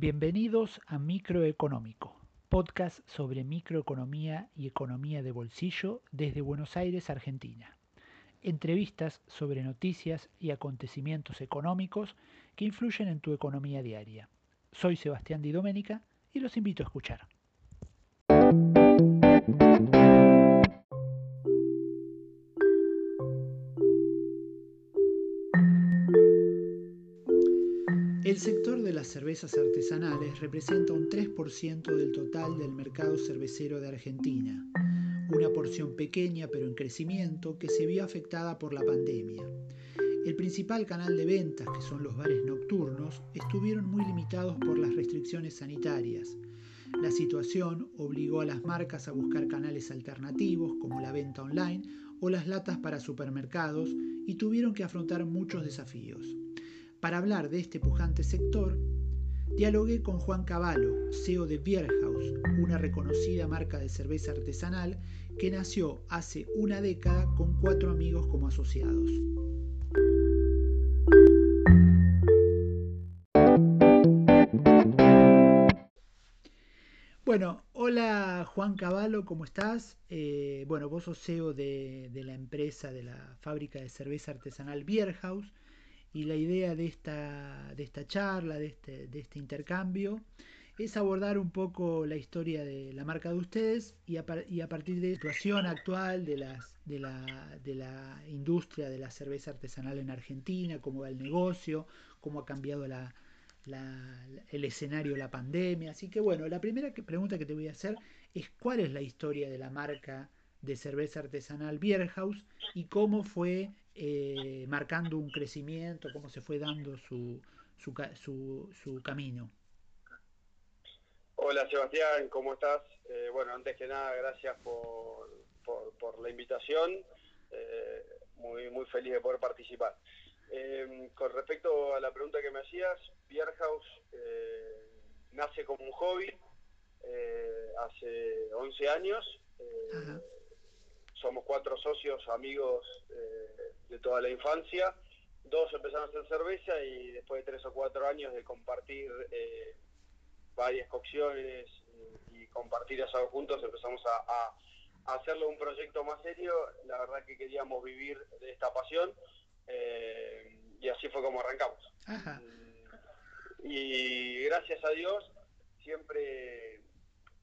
Bienvenidos a Microeconómico, podcast sobre microeconomía y economía de bolsillo desde Buenos Aires, Argentina. Entrevistas sobre noticias y acontecimientos económicos que influyen en tu economía diaria. Soy Sebastián Di Domenica y los invito a escuchar. El sector de las cervezas artesanales representa un 3% del total del mercado cervecero de Argentina, una porción pequeña pero en crecimiento que se vio afectada por la pandemia. El principal canal de ventas, que son los bares nocturnos, estuvieron muy limitados por las restricciones sanitarias. La situación obligó a las marcas a buscar canales alternativos como la venta online o las latas para supermercados y tuvieron que afrontar muchos desafíos. Para hablar de este pujante sector, dialogué con Juan Cavallo, CEO de Bierhaus, una reconocida marca de cerveza artesanal que nació hace una década con cuatro amigos como asociados. Bueno, hola Juan Cavallo, ¿cómo estás? Eh, bueno, vos sos CEO de, de, la empresa, de la fábrica de cerveza artesanal Bierhaus y la idea de esta, de esta charla, de este, de este intercambio, es abordar un poco la historia de la marca de ustedes y a, partir de la situación actual de, las, de, la, de la industria de la cerveza artesanal en Argentina, cómo va el negocio, cómo ha cambiado la, la, el escenario la pandemia. Así que bueno, la primera que, pregunta que te voy a hacer es cuál es la historia de la marca de cerveza artesanal Bierhaus y cómo fue eh, marcando un crecimiento, cómo se fue dando su, su, su, su camino. Hola Sebastián, ¿cómo estás? Eh, bueno, antes que nada, gracias por, por, por la invitación. Eh, muy, muy feliz de poder participar. Eh, con respecto a la pregunta que me hacías, Bierhaus eh, nace como un hobby eh, hace 11 años. Somos cuatro socios, amigos de toda la infancia. Dos empezaron a hacer cerveza y después de tres o cuatro años de compartir eh, varias cocciones y, y, compartir eso juntos empezamos a, a, a, hacerlo un proyecto más serio. La verdad que queríamos vivir de esta pasión eh, y así fue como arrancamos. Ajá. Y gracias a Dios siempre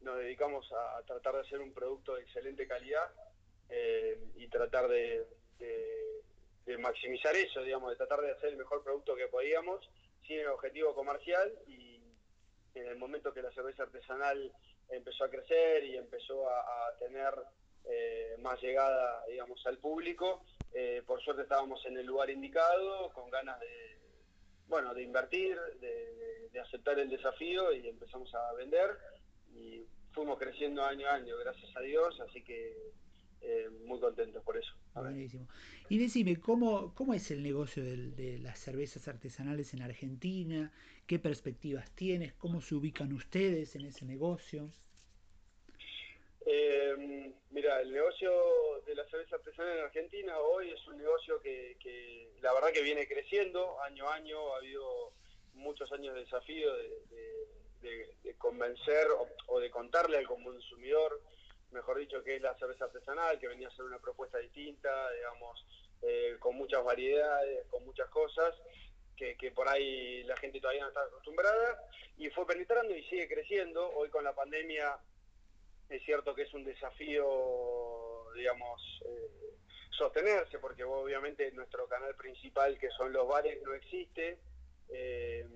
nos dedicamos a tratar de hacer un producto de excelente calidad eh, y tratar de, maximizar eso, digamos, de tratar de hacer el mejor producto que podíamos, sin el objetivo comercial y en el momento que la cerveza artesanal empezó a crecer y empezó a, tener eh, más llegada, digamos, al público, eh, por suerte estábamos en el lugar indicado, con ganas de, bueno, de invertir, de, de aceptar el desafío y empezamos a vender y fuimos creciendo año a año, gracias a Dios, así que eh, muy contentos por eso. Buenísimo. Y decime, ¿cómo, cómo es el negocio de, de, las cervezas artesanales en Argentina? ¿Qué perspectivas tienes? ¿Cómo se ubican ustedes en ese negocio? Eh, mira, el negocio de la cerveza artesanal en Argentina hoy es un negocio que, que, la verdad que viene creciendo año a año, ha habido muchos años de desafío de, de, de convencer o, o, de contarle al consumidor mejor dicho, que es la cerveza artesanal, que venía a ser una propuesta distinta, digamos, eh, con muchas variedades, con muchas cosas, que, por ahí la gente todavía no está acostumbrada, y fue penetrando y sigue creciendo. Hoy con la pandemia es cierto que es un desafío, digamos, eh, sostenerse, porque obviamente nuestro canal principal, que son los bares, no existe. Eh,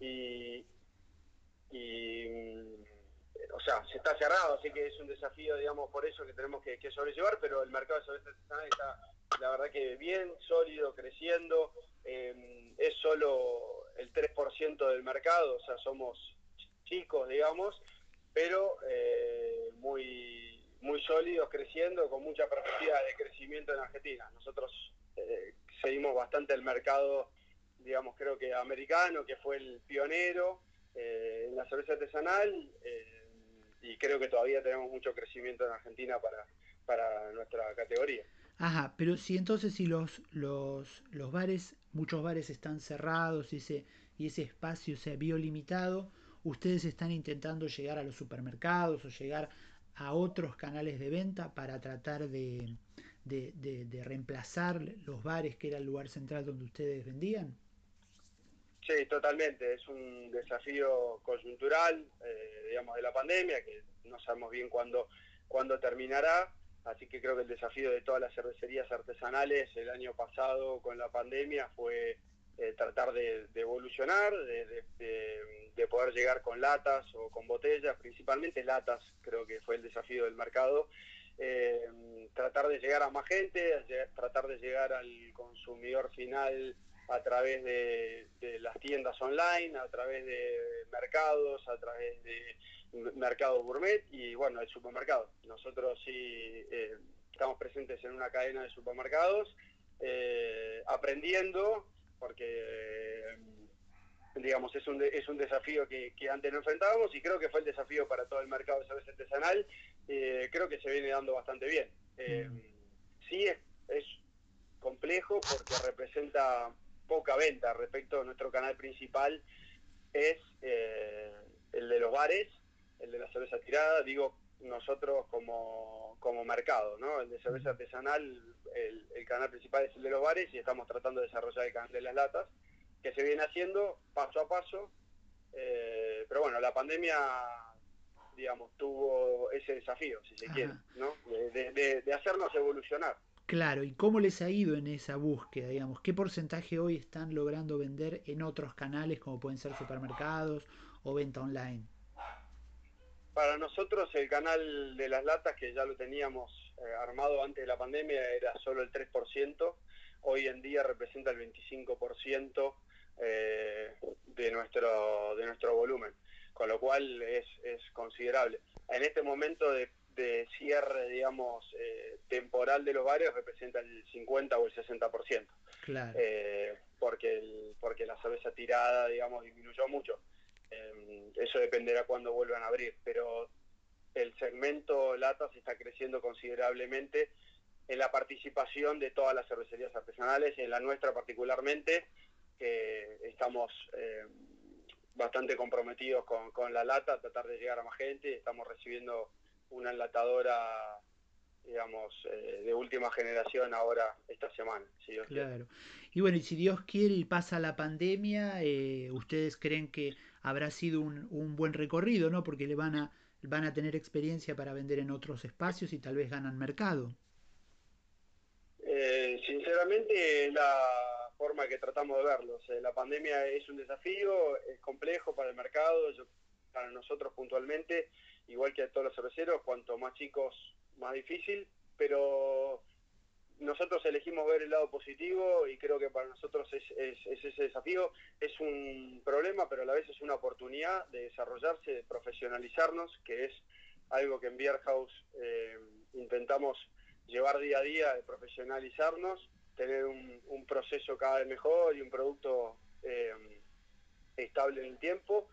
y o sea, se está cerrado, así que es un desafío, digamos, por eso que tenemos que, sobrellevar, pero el mercado de cerveza artesanal está, la verdad que bien, sólido, creciendo, eh, es solo el 3% del mercado, o sea, somos chicos, digamos, pero eh, muy, muy sólidos, creciendo, con mucha perspectiva de crecimiento en Argentina. Nosotros eh, seguimos bastante el mercado, digamos, creo que americano, que fue el pionero en la cerveza artesanal, y creo que todavía tenemos mucho crecimiento en Argentina para, para nuestra categoría. Ajá, pero si entonces si los, los, los bares, muchos bares están cerrados y se, y ese espacio se vio limitado, ustedes están intentando llegar a los supermercados o llegar a otros canales de venta para tratar de, de, reemplazar los bares que era el lugar central donde ustedes vendían? Sí, totalmente. Es un desafío coyuntural, eh, digamos, de la pandemia, que no sabemos bien cuándo, cuándo terminará. Así que creo que el desafío de todas las cervecerías artesanales el año pasado con la pandemia fue eh, tratar de, evolucionar, de, poder llegar con latas o con botellas, principalmente latas, creo que fue el desafío del mercado. Eh, tratar de llegar a más gente, tratar de llegar al consumidor final a través de, las tiendas online, a través de mercados, a través de mercados gourmet y bueno, el supermercado. Nosotros sí eh, estamos presentes en una cadena de supermercados, aprendiendo porque digamos es un, es un desafío que, antes no enfrentábamos y creo que fue el desafío para todo el mercado de cerveza artesanal, eh, creo que se viene dando bastante bien. Eh, mm. sí es, es complejo porque representa poca venta respecto a nuestro canal principal, es eh, el de los bares, el de la cerveza tirada, digo nosotros como, como mercado, ¿no? El de cerveza artesanal, el, el, canal principal es el de los bares y estamos tratando de desarrollar el canal de las latas, que se viene haciendo paso a paso, eh, pero bueno, la pandemia, digamos, tuvo ese desafío, si se quiere, ¿no? De, de, hacernos evolucionar. Claro, ¿y cómo les ha ido en esa búsqueda, digamos? ¿Qué porcentaje hoy están logrando vender en otros canales como pueden ser supermercados o venta online? Para nosotros el canal de las latas, que ya lo teníamos eh, armado antes de la pandemia, era solo el 3%, hoy en día representa el 25% eh, de, nuestro, de nuestro volumen, con lo cual es, considerable. En este momento de, cierre, digamos, eh, temporal de los bares representa el 50 o el 60%, claro. porque, porque la cerveza tirada, digamos, disminuyó mucho. Em, eso dependerá cuando vuelvan a abrir, pero el segmento latas está creciendo considerablemente en la participación de todas las cervecerías artesanales, en la nuestra particularmente, que estamos em, bastante comprometidos con, la lata, tratar de llegar a más gente, estamos recibiendo una enlatadora digamos, eh, de última generación ahora esta semana, si Dios claro. Y bueno, y si Dios quiere y pasa la pandemia, eh, ¿ustedes creen que habrá sido un, un, buen recorrido, ¿no? Porque le van a, van a tener experiencia para vender en otros espacios y tal vez ganan mercado. Eh, sinceramente, la forma que tratamos de verlo. la pandemia es un desafío, es complejo para el mercado, para nosotros puntualmente, igual que a todos los cerveceros, cuanto más chicos, más difícil, pero nosotros elegimos ver el lado positivo y creo que para nosotros es, ese desafío. Es un problema, pero a la vez es una oportunidad de desarrollarse, de profesionalizarnos, que es algo que en Beer eh, intentamos llevar día a día, de profesionalizarnos, tener un, proceso cada vez mejor y un producto eh, estable en el tiempo.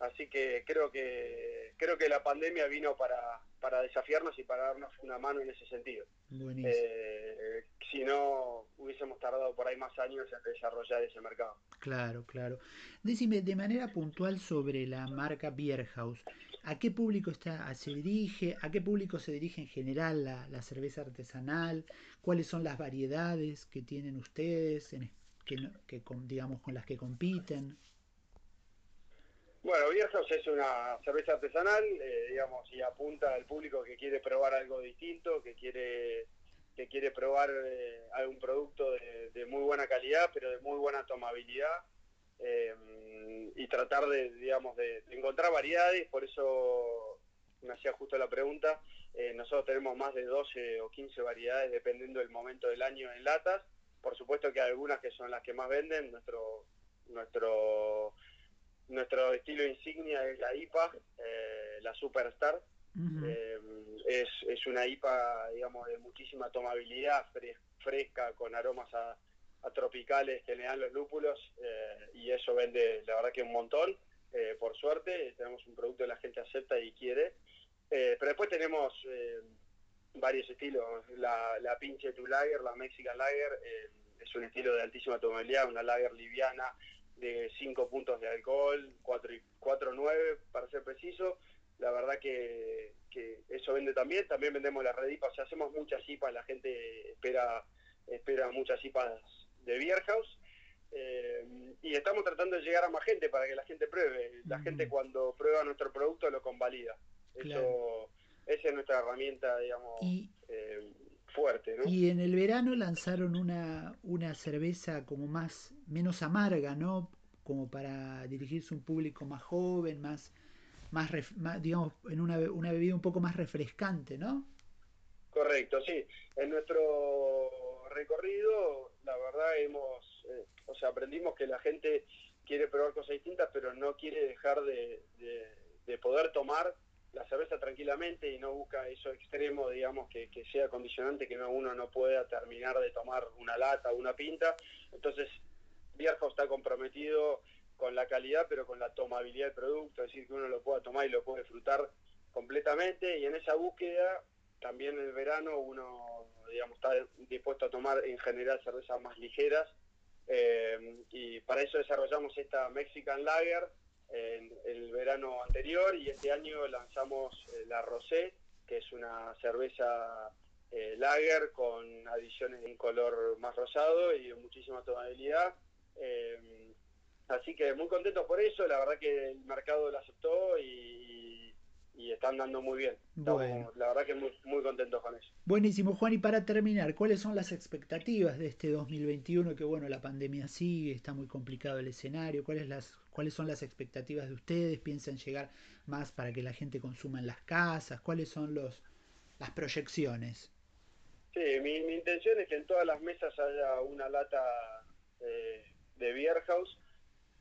Así que creo que creo que la pandemia vino para, para desafiarnos y para darnos una mano en ese sentido. Eh, si no, hubiésemos tardado por ahí más años en desarrollar ese mercado. Claro, claro. Decime, de manera puntual sobre la marca Beer House, ¿a qué público está, se dirige? ¿A qué público se dirige en general la, cerveza artesanal? ¿Cuáles son las variedades que tienen ustedes, en, que, que, digamos, con las que compiten? Bueno, House es una cerveza artesanal, eh, digamos, y apunta al público que quiere probar algo distinto, que quiere que quiere probar eh, algún producto de, muy buena calidad, pero de muy buena tomabilidad, eh, y tratar de, digamos, de, encontrar variedades, por eso me hacía justo la pregunta, nosotros tenemos más de 12 o 15 variedades dependiendo del momento del año en latas, por supuesto que hay algunas que son las que más venden, nuestro nuestro nuestro estilo insignia es la IPA, eh, la Superstar. Eh, es, una IPA, digamos, de muchísima tomabilidad, fresca, con aromas a, tropicales que le dan los lúpulos eh, y eso vende, la verdad que un montón, por suerte. Tenemos un producto que la gente acepta y quiere. pero después tenemos varios estilos. La, la pinche tu lager, la Mexican lager, es un estilo de altísima tomabilidad, una lager liviana, de 5 puntos de alcohol, 4,9 para ser preciso. La verdad que, eso vende también. También vendemos las redipas, o sea, hacemos muchas IPAs, la gente espera, espera muchas IPAs de Beer House. Eh, y estamos tratando de llegar a más gente para que la gente pruebe. La gente cuando prueba nuestro producto lo convalida. Eso, esa es nuestra herramienta, digamos, eh, fuerte. Y en el verano lanzaron una, una cerveza como más, menos amarga, ¿no? Como para dirigirse a un público más joven, más, más, digamos, en una, una bebida un poco más refrescante, ¿no? Correcto, sí. En nuestro recorrido, la verdad, hemos, eh, o sea, aprendimos que la gente quiere probar cosas distintas, pero no quiere dejar de, de poder tomar la cerveza tranquilamente y no busca eso extremo, digamos, que, sea condicionante, que uno no pueda terminar de tomar una lata o una pinta. Entonces, Viejo está comprometido con la calidad, pero con la tomabilidad del producto, es decir, que uno lo pueda tomar y lo puede disfrutar completamente. Y en esa búsqueda, también en el verano, uno, digamos, está dispuesto a tomar en general cervezas más ligeras. Eh, y para eso desarrollamos esta Mexican Lager, en el verano anterior y este año lanzamos eh, la Rosé, que es una cerveza eh, lager con adiciones en color más rosado y muchísima tonalidad. Eh, así que muy contentos por eso, la verdad que el mercado lo aceptó y, están dando muy bien. bueno. La verdad que muy, muy contentos con eso. Buenísimo, Juan, y para terminar, ¿cuáles son las expectativas de este 2021? Que bueno, la pandemia sigue, está muy complicado el escenario. ¿Cuáles las ¿Cuáles son las expectativas de ustedes? ¿Piensan llegar más para que la gente consuma en las casas? ¿Cuáles son los, las proyecciones? Sí, mi, intención es que en todas las mesas haya una lata eh, de Beer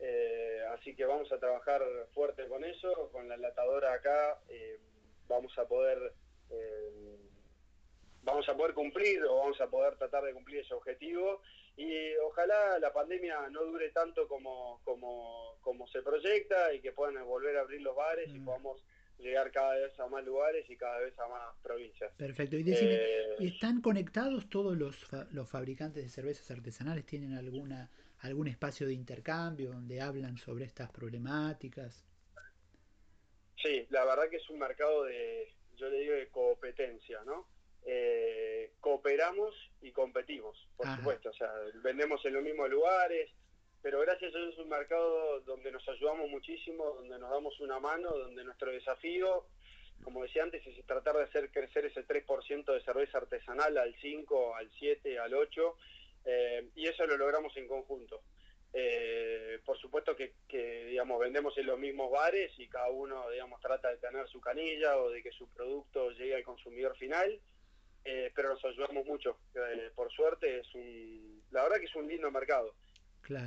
eh, así que vamos a trabajar fuerte con eso, con la latadora acá eh, vamos a poder vamos a poder cumplir o vamos a poder tratar de cumplir ese objetivo y ojalá la pandemia no dure tanto como, como, como se proyecta y que puedan volver a abrir los bares y mm. podamos llegar cada vez a más lugares y cada vez a más provincias. Perfecto. Y decime, eh, ¿están conectados todos los, los fabricantes de cervezas artesanales? ¿Tienen alguna algún espacio de intercambio donde hablan sobre estas problemáticas? Sí, la verdad que es un mercado de, yo le digo, de competencia, ¿no? Eh, cooperamos y competimos, por supuesto. O sea, vendemos en los mismos lugares, pero gracias a eso es un mercado donde nos ayudamos muchísimo, donde nos damos una mano, donde nuestro desafío, como decía antes, es tratar de hacer crecer ese 3% de cerveza artesanal al 5, al 7, al 8, eh, y eso lo logramos en conjunto. Eh, por supuesto que, que, digamos vendemos en los mismos bares y cada uno digamos trata de tener su canilla o de que su producto llegue al consumidor final eh, pero nos ayudamos mucho. Eh, por suerte, es un, la verdad que es un lindo mercado.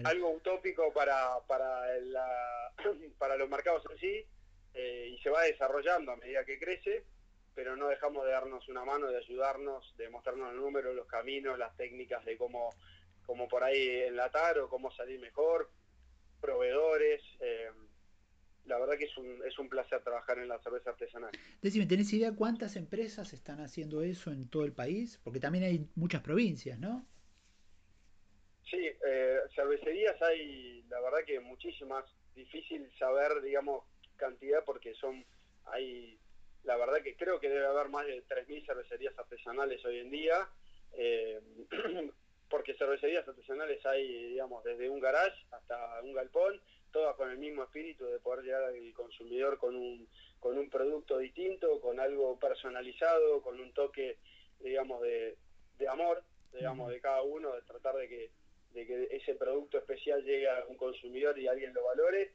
Algo utópico para, para, la, para los mercados en sí, eh, y se va desarrollando a medida que crece, pero no dejamos de darnos una mano, de ayudarnos, de mostrarnos los números, los caminos, las técnicas de cómo, cómo por ahí enlatar o cómo salir mejor, proveedores la verdad que es un, es un placer trabajar en la cerveza artesanal. Decime, ¿tenés idea cuántas empresas están haciendo eso en todo el país? Porque también hay muchas provincias, ¿no? Sí, eh, cervecerías hay, la verdad que muchísimas. Difícil saber, digamos, cantidad porque son, hay, la verdad que creo que debe haber más de 3.000 cervecerías artesanales hoy en día. Eh, porque cervecerías artesanales hay, digamos, desde un garage hasta un galpón todas con el mismo espíritu de poder llegar al consumidor con un, con un producto distinto, con algo personalizado, con un toque, digamos, de, amor, digamos, de cada uno, de tratar de que, de que ese producto especial llegue a un consumidor y alguien lo valore.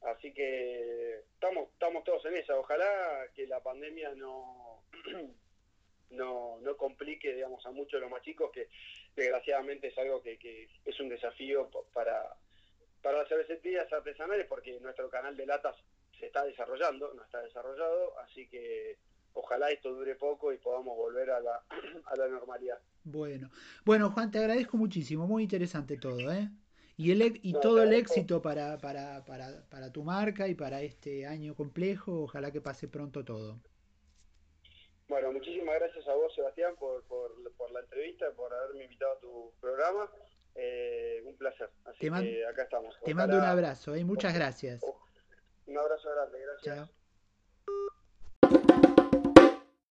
Así que estamos, estamos todos en esa. Ojalá que la pandemia no, no, no complique, digamos, a muchos de los más chicos, que desgraciadamente es algo que, que es un desafío para, para las cervecerías artesanales porque nuestro canal de latas se está desarrollando, no está desarrollado, así que ojalá esto dure poco y podamos volver a la, a la normalidad. Bueno, bueno Juan, te agradezco muchísimo, muy interesante todo, ¿eh? Y, el, y todo el éxito para, para, para, para tu marca y para este año complejo, ojalá que pase pronto todo. Bueno, muchísimas gracias a vos, Sebastián, por, por, por la entrevista, por haberme invitado a tu programa. Eh, un placer. Así te que acá estamos. Te mando un abrazo, ¿eh? muchas gracias. Un abrazo grande, gracias. Chao.